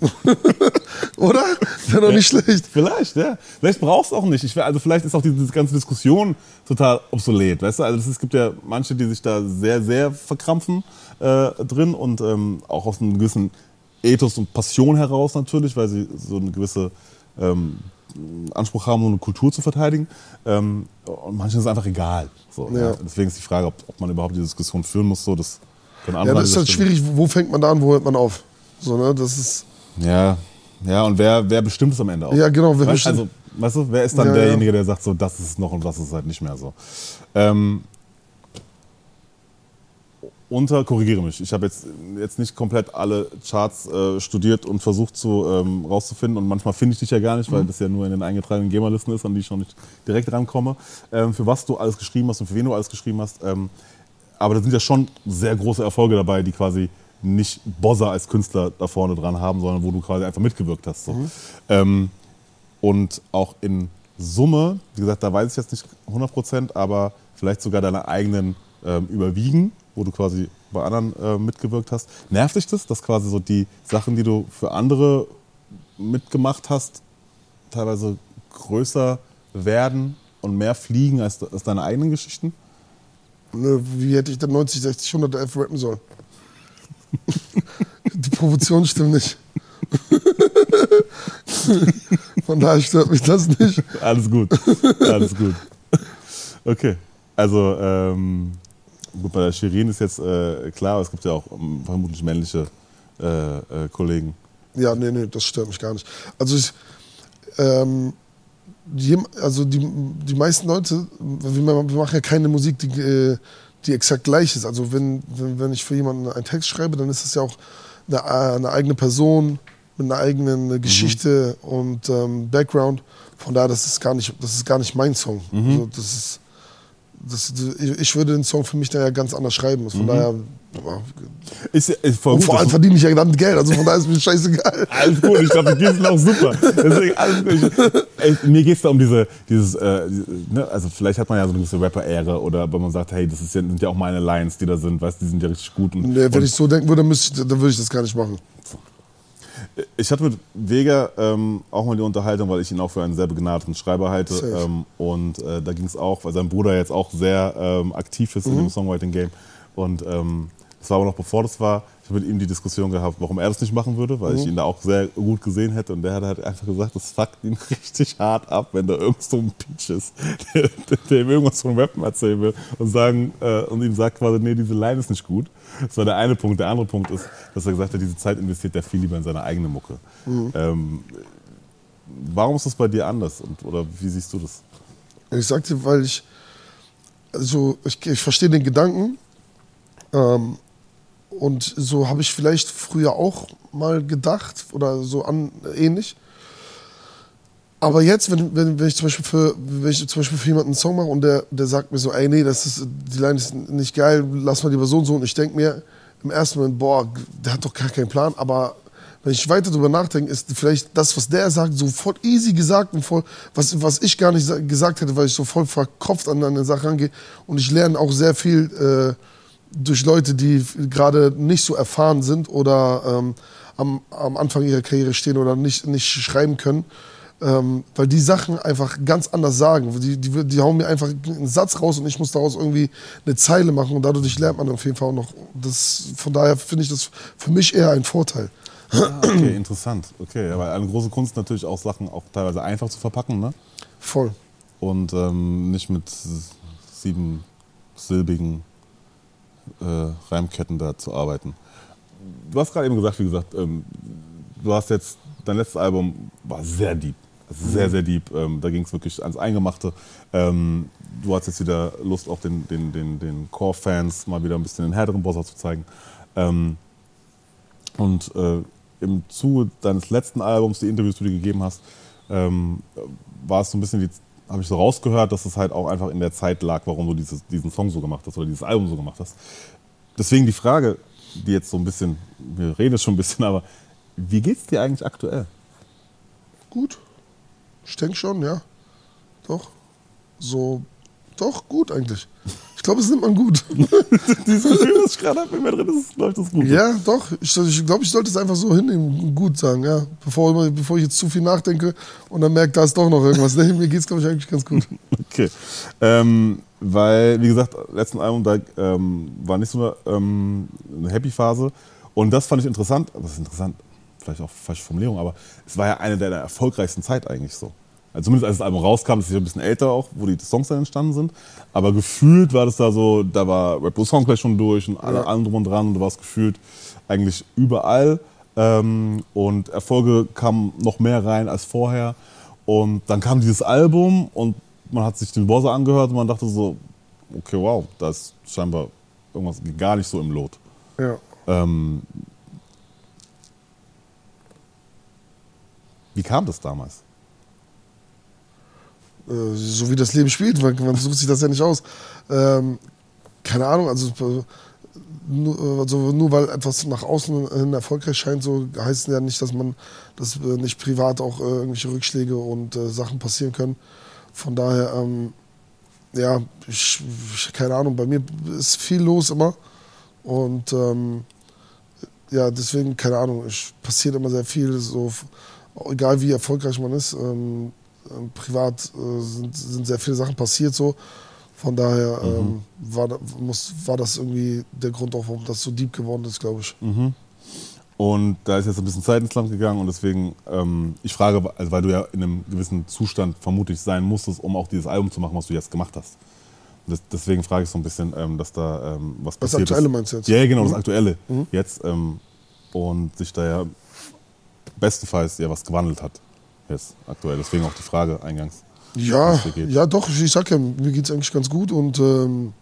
Oder? Wäre doch nicht schlecht. Vielleicht, ja. Vielleicht brauchst du auch nicht. Ich, also vielleicht ist auch diese ganze Diskussion total obsolet. Weißt du? Also es ist- es gibt ja manche, die sich da sehr, sehr verkrampfen äh, drin und ähm, auch aus einem gewissen Ethos und Passion heraus natürlich, weil sie so eine gewisse ähm, Anspruch haben, so eine Kultur zu verteidigen. Ähm, und manchen ist es einfach egal. So, Ja. ja. Deswegen ist die Frage, ob, ob man überhaupt diese Diskussion führen muss. So, das können Ja, das ist halt schwierig. Wo fängt man da an, wo hört man auf? So, ne? Das ist. Ja, ja, und wer, wer bestimmt es am Ende auch? Ja, genau, wer weißt, bestimmt- Also, weißt du, wer ist dann Ja, derjenige, der sagt, so, das ist es noch und das ist halt nicht mehr so? Ähm, unter, korrigiere mich, ich habe jetzt, jetzt nicht komplett alle Charts äh, studiert und versucht zu, ähm, rauszufinden und manchmal finde ich dich ja gar nicht, weil das ja nur in den eingetragenen GEMA-Listen ist, an die ich noch nicht direkt rankomme, ähm, für was du alles geschrieben hast und für wen du alles geschrieben hast. Ähm, aber da sind ja schon sehr große Erfolge dabei, die quasi nicht Bozza als Künstler da vorne dran haben, sondern wo du quasi einfach mitgewirkt hast. So. Ähm, und auch in Summe, wie gesagt, da weiß ich jetzt nicht 100 Prozent, aber vielleicht sogar deine eigenen ähm, überwiegen, wo du quasi bei anderen äh, mitgewirkt hast. Nervt dich das, dass quasi so die Sachen, die du für andere mitgemacht hast, teilweise größer werden und mehr fliegen als, als deine eigenen Geschichten? Wie hätte ich dann 90, 60, 111 rappen sollen? Die Proportion stimmt nicht. Von daher stört mich das nicht. Alles gut. Alles gut. Okay. Also, ähm, gut, bei der Shirin ist jetzt äh, klar, aber es gibt ja auch ähm, vermutlich männliche äh, äh, Kollegen. Ja, nee, nee, das stört mich gar nicht. Also ich, ähm, jem- also die, die meisten Leute, wir machen ja keine Musik, die, äh, die exakt gleich ist. Also wenn, wenn, wenn ich für jemanden einen Text schreibe, dann ist es ja auch eine, äh, eine eigene Person mit einer eigenen äh, Geschichte und ähm, Background. Von daher, das ist gar nicht, das ist gar nicht mein Song. Also das ist, das, ich würde den Song für mich daher ganz anders schreiben. Von Mhm. daher. boah, Ist, ist voll Und gut, vor allem verdiene ich ja verdammt Geld, also von daher ist mir scheißegal. Alles gut, ich glaube, die sind auch super. Deswegen alles gut. Ey, mir geht es da um diese, dieses, äh, ne, also vielleicht hat man ja so eine gewisse Rapper-Ehre oder wenn man sagt, hey, das ist ja, sind ja auch meine Lines, die da sind, weißt du, die sind ja richtig gut. Und, Nee, wenn und ich so denken würde, müsste ich, dann würde ich das gar nicht machen. Ich hatte mit Vega ähm, auch mal die Unterhaltung, weil ich ihn auch für einen sehr begnadeten Schreiber halte. Ähm, und äh, da ging es auch, weil sein Bruder jetzt auch sehr ähm, aktiv ist in Mhm. dem Songwriting-Game. Und ähm, das war aber noch bevor das war. Ich habe mit ihm die Diskussion gehabt, warum er das nicht machen würde, weil ich Mhm. ihn da auch sehr gut gesehen hätte. Und der hat halt einfach gesagt, das fuckt ihn richtig hart ab, wenn da irgend so ein Peach ist, der, der ihm irgendwas vom Rappen erzählen will und, sagen, äh, und ihm sagt quasi, nee, diese Line ist nicht gut. Das war der eine Punkt. Der andere Punkt ist, dass er gesagt hat, diese Zeit investiert er viel lieber in seine eigene Mucke. Ähm, warum ist das bei dir anders? Und, oder wie siehst du das? Ich sagte, weil ich, also ich, ich verstehe den Gedanken. Ähm, und so habe ich vielleicht früher auch mal gedacht oder so an, ähnlich. Aber jetzt, wenn, wenn, wenn, ich zum Beispiel für, wenn ich zum Beispiel für jemanden einen Song mache und der, der sagt mir so, ey, nee, das ist, die Line ist nicht geil, lass mal lieber so und so. Und ich denke mir im ersten Moment, boah, der hat doch gar keinen Plan. Aber wenn ich weiter drüber nachdenke, ist vielleicht das, was der sagt, so voll easy gesagt und voll, was, was ich gar nicht sa- gesagt hätte, weil ich so voll verkopft an eine Sache rangehe. Und ich lerne auch sehr viel äh, durch Leute, die gerade nicht so erfahren sind oder ähm, am, am Anfang ihrer Karriere stehen oder nicht, nicht schreiben können. Ähm, weil die Sachen einfach ganz anders sagen. Die, die, die hauen mir einfach einen Satz raus und ich muss daraus irgendwie eine Zeile machen und dadurch lernt man auf jeden Fall auch noch. Das, von daher finde ich das für mich eher ein Vorteil. Ah, okay, interessant. Okay, weil eine große Kunst natürlich auch Sachen auch teilweise einfach zu verpacken, ne? Voll. Und ähm, nicht mit sieben silbigen äh, Reimketten da zu arbeiten. Du hast gerade eben gesagt, wie gesagt, ähm, du hast jetzt, dein letztes Album war sehr deep. Sehr, sehr deep. Ähm, da ging es wirklich ans Eingemachte. Ähm, du hast jetzt wieder Lust, auch den, den, den, den Core-Fans mal wieder ein bisschen den härteren Boss zu zeigen. Ähm, und äh, im Zuge deines letzten Albums, die Interviews, die du gegeben hast, war es so ein bisschen, die- habe ich so rausgehört, dass es halt auch einfach in der Zeit lag, warum du dieses, diesen Song so gemacht hast oder dieses Album so gemacht hast. Deswegen die Frage, die jetzt so ein bisschen, wir reden jetzt schon ein bisschen, aber wie geht's dir eigentlich aktuell? Gut. Ich denke schon, ja. Doch. So, doch, gut eigentlich. Ich glaube, es nimmt man gut. Dieses Gefühl, was ich gerade habe, in mir drin ist, läuft das gut. ja, doch. Ich, ich glaube, ich sollte es einfach so hinnehmen, gut sagen, ja. Bevor, immer- bevor ich jetzt zu viel nachdenke und dann merke, da ist doch noch irgendwas. Nee, mir geht es, glaube ich, eigentlich ganz gut. Okay. Ähm, weil, wie gesagt, letzten Album, da ähm, war nicht so eine, ähm, eine Happy-Phase. Und das fand ich interessant. Das ist interessant, vielleicht auch falsche Formulierung, aber es war ja eine der erfolgreichsten Zeit eigentlich so. Also zumindest als das Album rauskam, das ist ja ein bisschen älter auch, wo die Songs dann entstanden sind. Aber gefühlt war das da so, da war Rap Song gleich schon durch und alle, Ja. allem drum und dran. Und du warst gefühlt eigentlich überall. Ähm, und Erfolge kamen noch mehr rein als vorher. Und dann kam dieses Album und man hat sich den Bosse angehört und man dachte so, okay, wow, da ist scheinbar irgendwas gar nicht so im Lot. Ja. Ähm, wie kam das damals? Äh, so wie das Leben spielt, man, man sucht sich das ja nicht aus. Ähm, keine Ahnung, also, äh, nur, also nur weil etwas nach außen hin erfolgreich scheint, so heißt es ja nicht, dass man, dass äh, nicht privat auch äh, irgendwelche Rückschläge und äh, Sachen passieren können. Von daher, ähm, ja, ich, ich, keine Ahnung, bei mir ist viel los immer und ähm, ja, deswegen, keine Ahnung, es passiert immer sehr viel, so, egal wie erfolgreich man ist. Ähm, privat äh, sind, sind sehr viele Sachen passiert so. Von daher ähm, war, muss, war das irgendwie der Grund auch, warum das so deep geworden ist, glaube ich. Und da ist jetzt ein bisschen Zeit ins Land gegangen und deswegen, ähm, ich frage, also weil du ja in einem gewissen Zustand vermutlich sein musstest, um auch dieses Album zu machen, was du jetzt gemacht hast. Das, deswegen frage ich so ein bisschen, ähm, dass da ähm, was Das passiert Aktuelle ist. meinst du jetzt? Ja, genau, das Aktuelle jetzt. Ähm, und sich da ja bestenfalls ja was gewandelt hat jetzt aktuell. Deswegen auch die Frage eingangs. Ja, ja, doch, ich sag ja, mir geht es eigentlich ganz gut und ähm,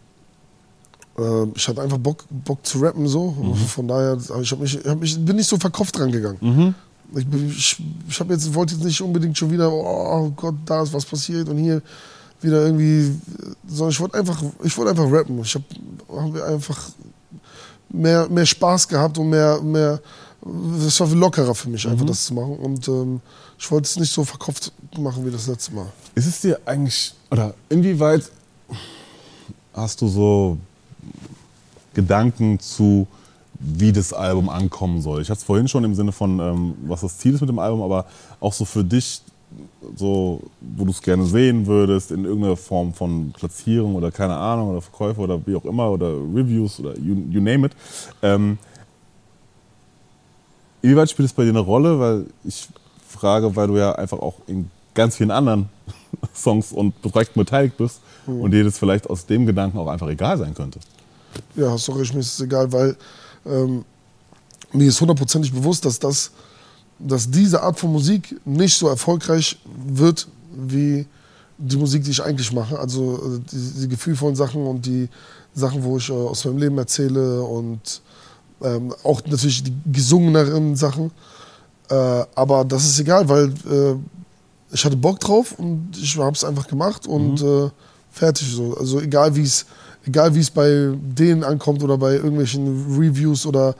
äh, ich hatte einfach Bock, Bock zu rappen so. Mhm. Von daher, ich, hab mich, hab mich, bin nicht so verkopft dran gegangen. Ich, bin- ich, ich hab jetzt, wollte jetzt nicht unbedingt schon wieder, oh Gott, da ist was passiert und hier wieder irgendwie sondern ich wollte einfach, ich wollte einfach rappen. Ich habe hab einfach mehr, mehr Spaß gehabt und mehr, mehr, es war lockerer für mich, einfach das zu machen. Und ähm, ich wollte es nicht so verkopft machen wie das letzte Mal. Ist es dir eigentlich, oder inwieweit hast du so Gedanken zu, wie das Album ankommen soll? Ich hatte es vorhin schon im Sinne von, ähm, was das Ziel ist mit dem Album, aber auch so für dich, so, wo du es gerne sehen würdest, in irgendeiner Form von Platzierung oder keine Ahnung, oder Verkäufe oder wie auch immer, oder Reviews oder you, you name it. Ähm, inwieweit spielt es bei dir eine Rolle? Weil ich frage, weil du ja einfach auch in ganz vielen anderen Songs und Projekten beteiligt bist und dir das vielleicht aus dem Gedanken auch einfach egal sein könnte. Ja, hast du recht, mir ist es egal, weil ähm, mir ist hundertprozentig bewusst, dass, das, dass diese Art von Musik nicht so erfolgreich wird wie die Musik, die ich eigentlich mache. Also äh, die, die gefühlvollen Sachen und die Sachen, wo ich äh, aus meinem Leben erzähle und ähm, auch natürlich die gesungeneren Sachen. Äh, aber das ist egal, weil äh, ich hatte Bock drauf und ich habe es einfach gemacht und äh, fertig so. Also egal wie es egal wie es bei denen ankommt oder bei irgendwelchen Reviews oder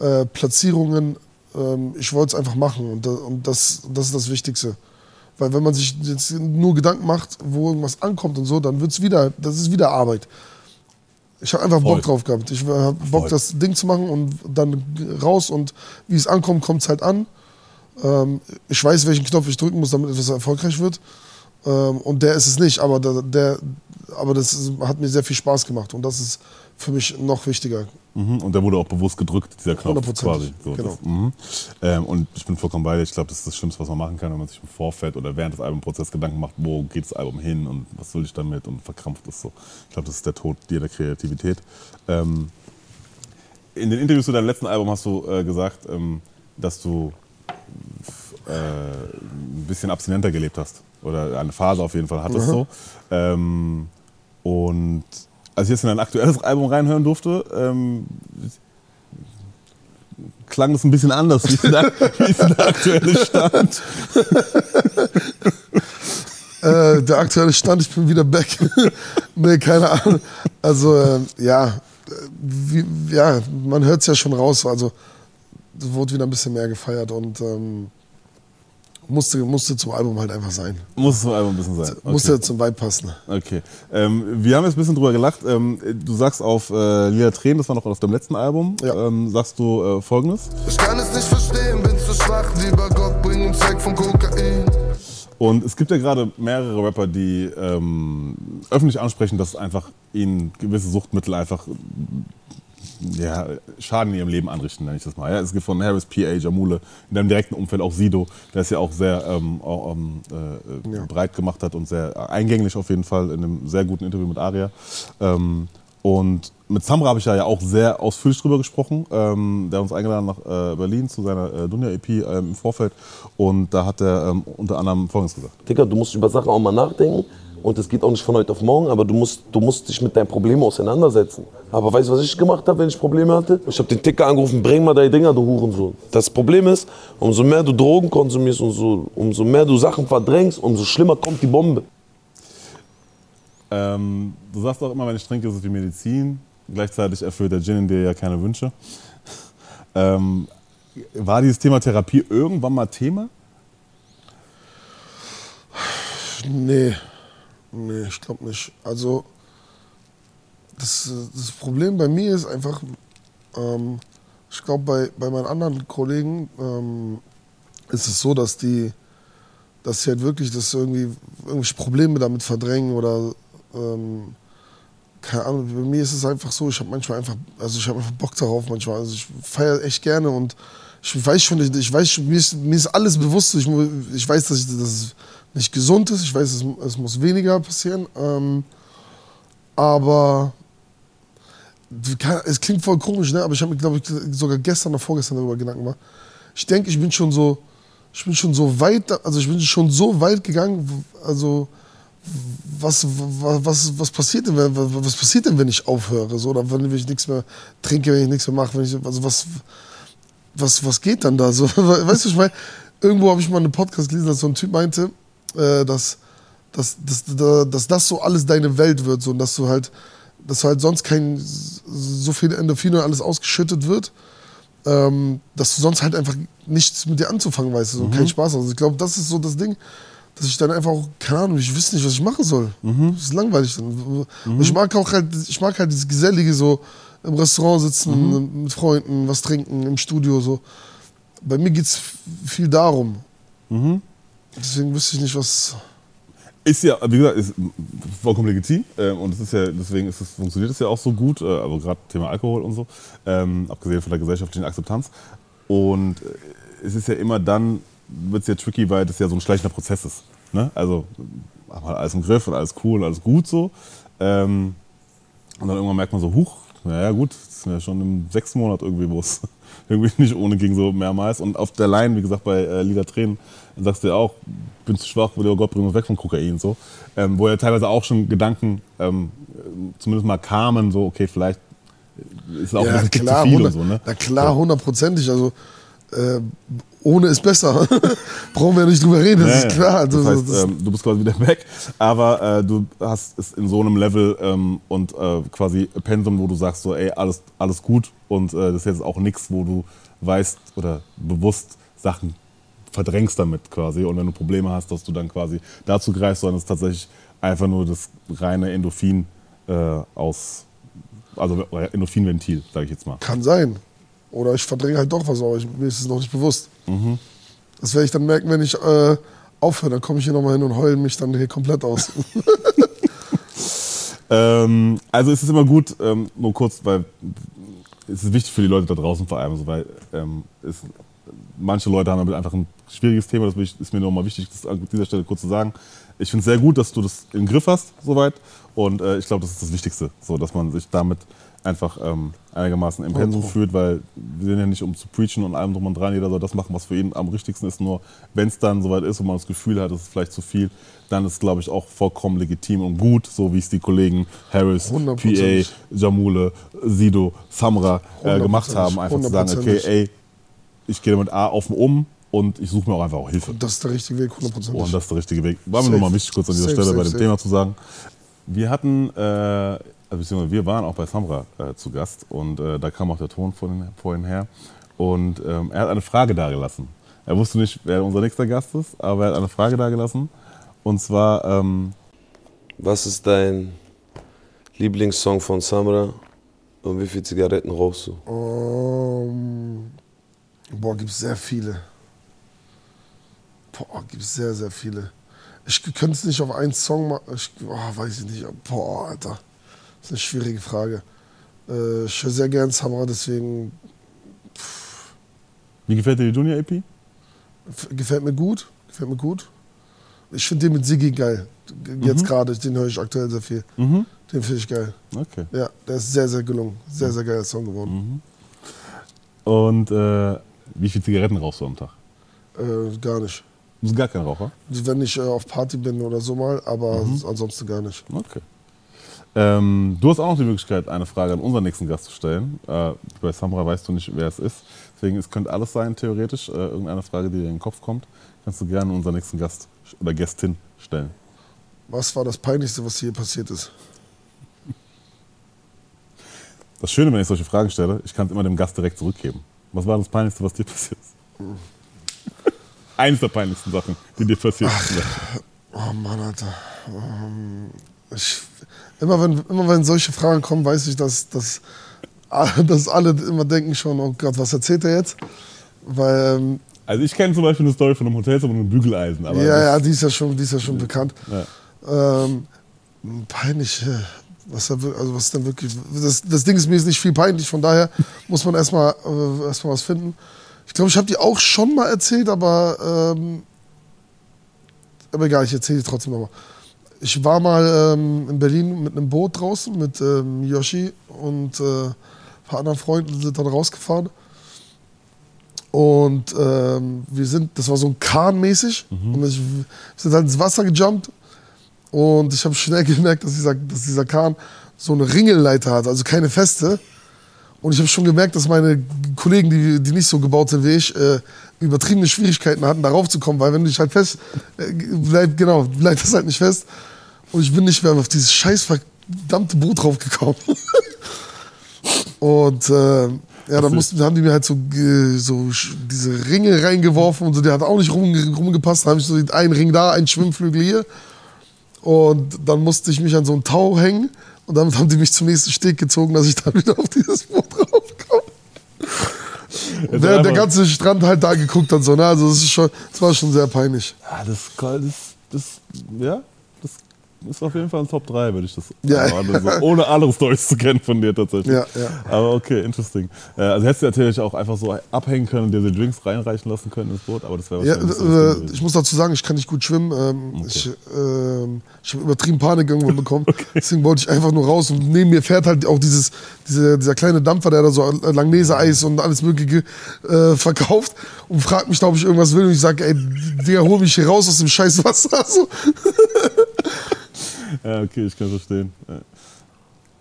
äh, Platzierungen, ähm, ich wollte es einfach machen und, und das, das ist das Wichtigste. Weil wenn man sich jetzt nur Gedanken macht, wo irgendwas ankommt und so, dann wird's wieder, das ist wieder Arbeit. Ich habe einfach Voll. Bock drauf gehabt. Ich habe Bock, Voll. das Ding zu machen und dann raus und wie es ankommt, kommt es halt an. Ähm, ich weiß, welchen Knopf ich drücken muss, damit etwas erfolgreich wird. Ähm, und der ist es nicht, aber der, der, aber das hat mir sehr viel Spaß gemacht und das ist für mich noch wichtiger. Mhm. Und der wurde auch bewusst gedrückt, dieser Knopf quasi. Hundertprozentig, So, genau. das, mhm. ähm, und ich bin vollkommen bei dir. Ich glaube, das ist das Schlimmste, was man machen kann, wenn man sich im Vorfeld oder während des Albumprozesses Gedanken macht, wo geht das Album hin und was will ich damit und verkrampft ist so. Ich glaube, das ist der Tod jeder Kreativität. Ähm, in den Interviews zu deinem letzten Album hast du äh, gesagt, ähm, dass du äh, ein bisschen abstinenter gelebt hast. Oder eine Phase auf jeden Fall hattest so. Ähm, und als ich jetzt in dein aktuelles Album reinhören durfte, ähm, klang das ein bisschen anders. Wie denn der, der aktuelle Stand? Äh, der aktuelle Stand, ich bin wieder back. nee, keine Ahnung. Also, äh, ja, äh, wie, ja, man hört es ja schon raus. Also, es wurde wieder ein bisschen mehr gefeiert und ähm, musste, musste zum Album halt einfach sein. Muss es zum Album ein bisschen sein. Okay. Musste zum Vibe passen. Okay. Ähm, wir haben jetzt ein bisschen drüber gelacht. Ähm, du sagst auf äh, Lila Tränen, das war noch auf dem letzten Album, Ja. ähm, sagst du äh, folgendes. Ich kann es nicht verstehen, bin zu schwach, lieber Gott, bring uns weg vom Kokain. Und es gibt ja gerade mehrere Rapper, die ähm, öffentlich ansprechen, dass einfach ihnen gewisse Suchtmittel einfach ja, Schaden in ihrem Leben anrichten, nenne ich das mal. Ja, es gibt von Harris, P.A., Jamule, in deinem direkten Umfeld auch Sido, der es ja auch sehr ähm, auch, ähm, äh, Ja. breit gemacht hat und sehr eingänglich auf jeden Fall in einem sehr guten Interview mit Aria. Ähm, und mit Samra habe ich ja auch sehr ausführlich drüber gesprochen. Ähm, der hat uns eingeladen nach äh, Berlin zu seiner äh, Dunja-EP ähm, im Vorfeld. Und da hat er ähm, unter anderem Folgendes gesagt. Digga, du musst über Sachen auch mal nachdenken. Und es geht auch nicht von heute auf morgen, aber du musst, du musst dich mit deinen Problemen auseinandersetzen. Aber weißt du, was ich gemacht habe, wenn ich Probleme hatte? Ich habe den Ticker angerufen, bring mal deine Dinger, du Hurensohn. Das Problem ist, umso mehr du Drogen konsumierst, umso, umso mehr du Sachen verdrängst, umso schlimmer kommt die Bombe. Ähm, du sagst auch immer, wenn ich trinke, ist es wie Medizin. Gleichzeitig erfüllt der Gin in dir ja keine Wünsche. Ähm, war dieses Thema Therapie irgendwann mal Thema? Nee, nee, ich glaube nicht. Also, das, das Problem bei mir ist einfach, ähm, ich glaube, bei, bei meinen anderen Kollegen ähm, ist es so, dass die, dass sie halt wirklich das irgendwie irgendwelche Probleme damit verdrängen oder ähm, keine Ahnung. Bei mir ist es einfach so, ich habe manchmal einfach, also ich habe einfach Bock darauf manchmal. Also ich feiere echt gerne und ich weiß schon, ich, weiß mir ist, mir ist alles bewusst. Ich, ich weiß, dass, ich, dass es nicht gesund ist. Ich weiß, es, es muss weniger passieren. Ähm, aber es klingt voll komisch, ne? aber ich habe mir, glaube ich, sogar gestern oder vorgestern darüber Gedanken gemacht. Ich denke, ich bin schon so, ich bin schon so weit, also ich bin schon so weit gegangen, also was, was, was, passiert denn, was passiert denn, wenn ich aufhöre? So, oder wenn ich nichts mehr trinke, wenn ich nichts mehr mache, wenn ich, also was, was, was geht dann da? So, weißt du, ich meine, irgendwo habe ich mal einen Podcast gelesen, dass so ein Typ meinte, äh, dass, dass, dass, dass, das so alles deine Welt wird so, und dass du halt, dass halt sonst kein so viel Endorphine und alles ausgeschüttet wird, ähm, dass du sonst halt einfach nichts mit dir anzufangen weißt, so kein Spaß. Also ich glaube, das ist so das Ding, dass ich dann einfach auch, keine Ahnung, ich wüsste nicht, was ich machen soll. Das ist langweilig dann. Und Ich mag auch halt, ich mag halt dieses Gesellige so im Restaurant sitzen, mit Freunden, was trinken, im Studio so. Bei mir geht es viel darum. Deswegen wüsste ich nicht, was. Ist ja, wie gesagt, ist vollkommen legitim. Ähm, und es ist ja, deswegen ist es, funktioniert es ja auch so gut, äh, also gerade Thema Alkohol und so, ähm, abgesehen von der gesellschaftlichen Akzeptanz. Und äh, es ist ja immer dann, wird es ja tricky, weil das ja so ein schleichender Prozess ist. Ne? Also alles im Griff und alles cool und alles gut so. Ähm, und dann irgendwann merkt man so, huch, naja gut, das ist ja schon im sechsten Monat irgendwie, wo es irgendwie nicht ohne ging, so mehrmals. Und auf der Line, wie gesagt, bei äh, Lieder Tränen, sagst du ja auch, bin zu schwach, will Gott bringen uns weg von Kokain. So. Ähm, wo ja teilweise auch schon Gedanken ähm, zumindest mal kamen, so, okay, vielleicht ist es auch ein bisschen zu viel hundert- und so. Ne? Na klar, hundertprozentig. Also äh, ohne ist besser. Brauchen wir nicht drüber reden, das Ja, ist klar. Das heißt, das- ähm, du bist quasi wieder weg, aber äh, du hast es in so einem Level ähm, und äh, quasi Pensum, wo du sagst so, ey, alles, alles gut und äh, das ist jetzt auch nichts, wo du weißt oder bewusst Sachen verdrängst damit quasi und wenn du Probleme hast, dass du dann quasi dazu greifst, sondern es ist tatsächlich einfach nur das reine Endorphin äh, aus, also äh, Endorphinventil, sage ich jetzt mal. Kann sein. Oder ich verdränge halt doch was, aber ich, mir ist es noch nicht bewusst. Das werde ich dann merken, wenn ich äh, aufhöre. Dann komme ich hier nochmal hin und heule mich dann hier komplett aus. Ähm, also es ist immer gut, ähm, nur kurz, weil es ist wichtig für die Leute da draußen vor allem, so, weil ähm, es, manche Leute haben damit einfach ein schwieriges Thema, das ist mir nochmal wichtig, das an dieser Stelle kurz zu sagen. Ich finde es sehr gut, dass du das im Griff hast, soweit. Und äh, ich glaube, das ist das Wichtigste, so, dass man sich damit einfach ähm, einigermaßen im Pensum fühlt, weil wir sind ja nicht um zu preachen und allem drum und dran. Jeder soll das machen, was für ihn am wichtigsten ist. Nur wenn es dann soweit ist und man das Gefühl hat, es ist vielleicht zu viel, dann ist glaube ich auch vollkommen legitim und gut, so wie es die Kollegen Harris, PA, Hundertprozentig. Jamule, Sido, Samra äh, gemacht haben. Einfach zu sagen, okay, ey, ich gehe damit A auf den um und ich suche mir auch einfach auch Hilfe. Das ist der richtige Weg, hundertprozentig. Und das ist der richtige Weg. War mir nur mal wichtig, kurz an dieser Safe, Stelle safe, bei dem safe. Thema zu sagen. Wir hatten, äh, beziehungsweise wir waren auch bei Samra äh, zu Gast und äh, da kam auch der Ton vorhin, vorhin her. Und ähm, er hat eine Frage dagelassen. Er wusste nicht, wer unser nächster Gast ist, aber er hat eine Frage dagelassen. Und zwar, ähm, Was ist dein Lieblingssong von Samra und wie viele Zigaretten rauchst du? Ähm, boah, gibt es sehr viele. Boah, gibt es sehr, sehr viele. Ich könnte es nicht auf einen Song machen. Ich, oh, weiß ich nicht. Boah, Alter. Das ist eine schwierige Frage. Äh, ich höre sehr gern Samra, deswegen wie gefällt dir die Junior EP? gefällt mir gut. Gefällt mir gut. Ich finde den mit Siggi geil. Jetzt gerade, den höre ich aktuell sehr viel. Den finde ich geil. Okay. Ja, der ist sehr, sehr gelungen. Sehr, sehr geiler Song geworden. Und äh, wie viele Zigaretten rauchst du am Tag? Äh, gar nicht. Du bist gar kein Raucher? Wenn ich äh, auf Party bin oder so mal, aber ansonsten gar nicht. Okay. Ähm, du hast auch noch die Möglichkeit, eine Frage an unseren nächsten Gast zu stellen. Äh, bei Samra weißt du nicht, wer es ist. Deswegen, es könnte alles sein, theoretisch. Äh, irgendeine Frage, die dir in den Kopf kommt, kannst du gerne unseren nächsten Gast oder Gästin stellen. Was war das Peinlichste, was hier passiert ist? Das Schöne, wenn ich solche Fragen stelle, ich kann es immer dem Gast direkt zurückgeben. Was war das Peinlichste, was dir passiert ist? Eines der peinlichsten Sachen, die dir passiert sind. Oh Mann, Alter. Ähm, Ich, immer, wenn, immer wenn solche Fragen kommen, weiß ich, dass, dass, dass alle immer denken schon, oh Gott, was erzählt er jetzt? Weil, ähm, Also ich kenne zum Beispiel eine Story von einem Hotelzimmer mit einem Bügeleisen. Aber ja, ja, die ist ja schon, die ist ja schon bekannt. Ja. Ähm, peinlich, was, also was dann wirklich. Das, das Ding ist mir ist nicht viel peinlich, von daher muss man erstmal äh, erstmal was finden. Ich glaube, ich habe die auch schon mal erzählt, aber, ähm, aber egal, ich erzähle die trotzdem nochmal. Ich war mal ähm, in Berlin mit einem Boot draußen mit ähm, Yoshi und äh, ein paar anderen Freunden sind dann rausgefahren. Und ähm, wir sind, das war so ein Kahn mäßig. Und ich, wir sind halt ins Wasser gejumpt. Und ich habe schnell gemerkt, dass dieser, dass dieser Kahn so eine Ringelleiter hat, also keine feste. Und ich habe schon gemerkt, dass meine Kollegen, die, die nicht so gebaut sind wie ich, äh, übertriebene Schwierigkeiten hatten, darauf zu kommen, weil wenn du dich halt fest, äh, bleib, genau, bleibt das halt nicht fest. Und ich bin nicht mehr auf dieses scheiß verdammte Boot draufgekommen. und äh, ja, dann mussten, haben die mir halt so, äh, so diese Ringe reingeworfen und so, der hat auch nicht rum, rumgepasst. Dann habe ich so einen Ring da, einen Schwimmflügel hier. Und dann musste ich mich an so ein Tau hängen und damit haben die mich zum nächsten Steg gezogen, dass ich dann wieder auf dieses Boot draufkomme. Der, der ganze Strand halt da geguckt hat, so, ne? Also das ist schon, das war schon sehr peinlich. Ja, das, das, das, ja, ist auf jeden Fall ein Top 3, würde ich das Ja. einordnen, so, ohne andere Stories zu kennen von dir tatsächlich. Ja, ja. Aber okay, interesting. Äh, Also hättest du natürlich auch einfach so abhängen können und dir die Drinks reinreichen lassen können ins Boot, aber das wäre Ja, äh, ich muss dazu sagen, ich kann nicht gut schwimmen. Ähm, Ich, ähm, ich habe übertrieben Panik irgendwann bekommen. Deswegen wollte ich einfach nur raus. Und neben mir fährt halt auch dieses, diese, dieser kleine Dampfer, der da so Langnese-Eis und alles Mögliche äh, verkauft. Und fragt mich, ob ich irgendwas will. Und ich sage, ey, Digga, hol mich hier raus aus dem scheiß Wasser. So. Ja, okay, ich kann verstehen. Ja.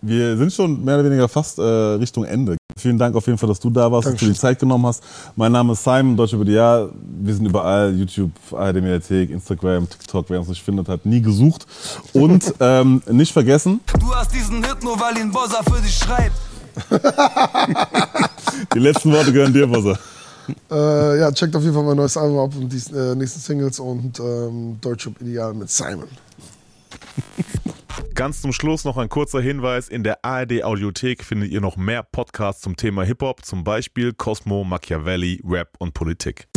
Wir sind schon mehr oder weniger fast äh, Richtung Ende. Vielen Dank auf jeden Fall, dass du da warst, dass du Dankeschön. die Zeit genommen hast. Mein Name ist Simon, Deutsch über die Jahr. Wir sind überall, YouTube, ARD Mediathek, Instagram, TikTok. Wer uns nicht findet, hat nie gesucht. Und ähm, nicht vergessen, Du hast diesen Hit nur, weil ihn Bossa für dich schreibt. die letzten Worte gehören dir, Bossa. Äh, ja, checkt auf jeden Fall mein neues Album ab und die äh, nächsten Singles und ähm, Deutsche Ideal mit Simon. Ganz zum Schluss noch ein kurzer Hinweis. In der ARD Audiothek findet ihr noch mehr Podcasts zum Thema Hip-Hop, zum Beispiel Cosmo, Machiavelli, Rap und Politik.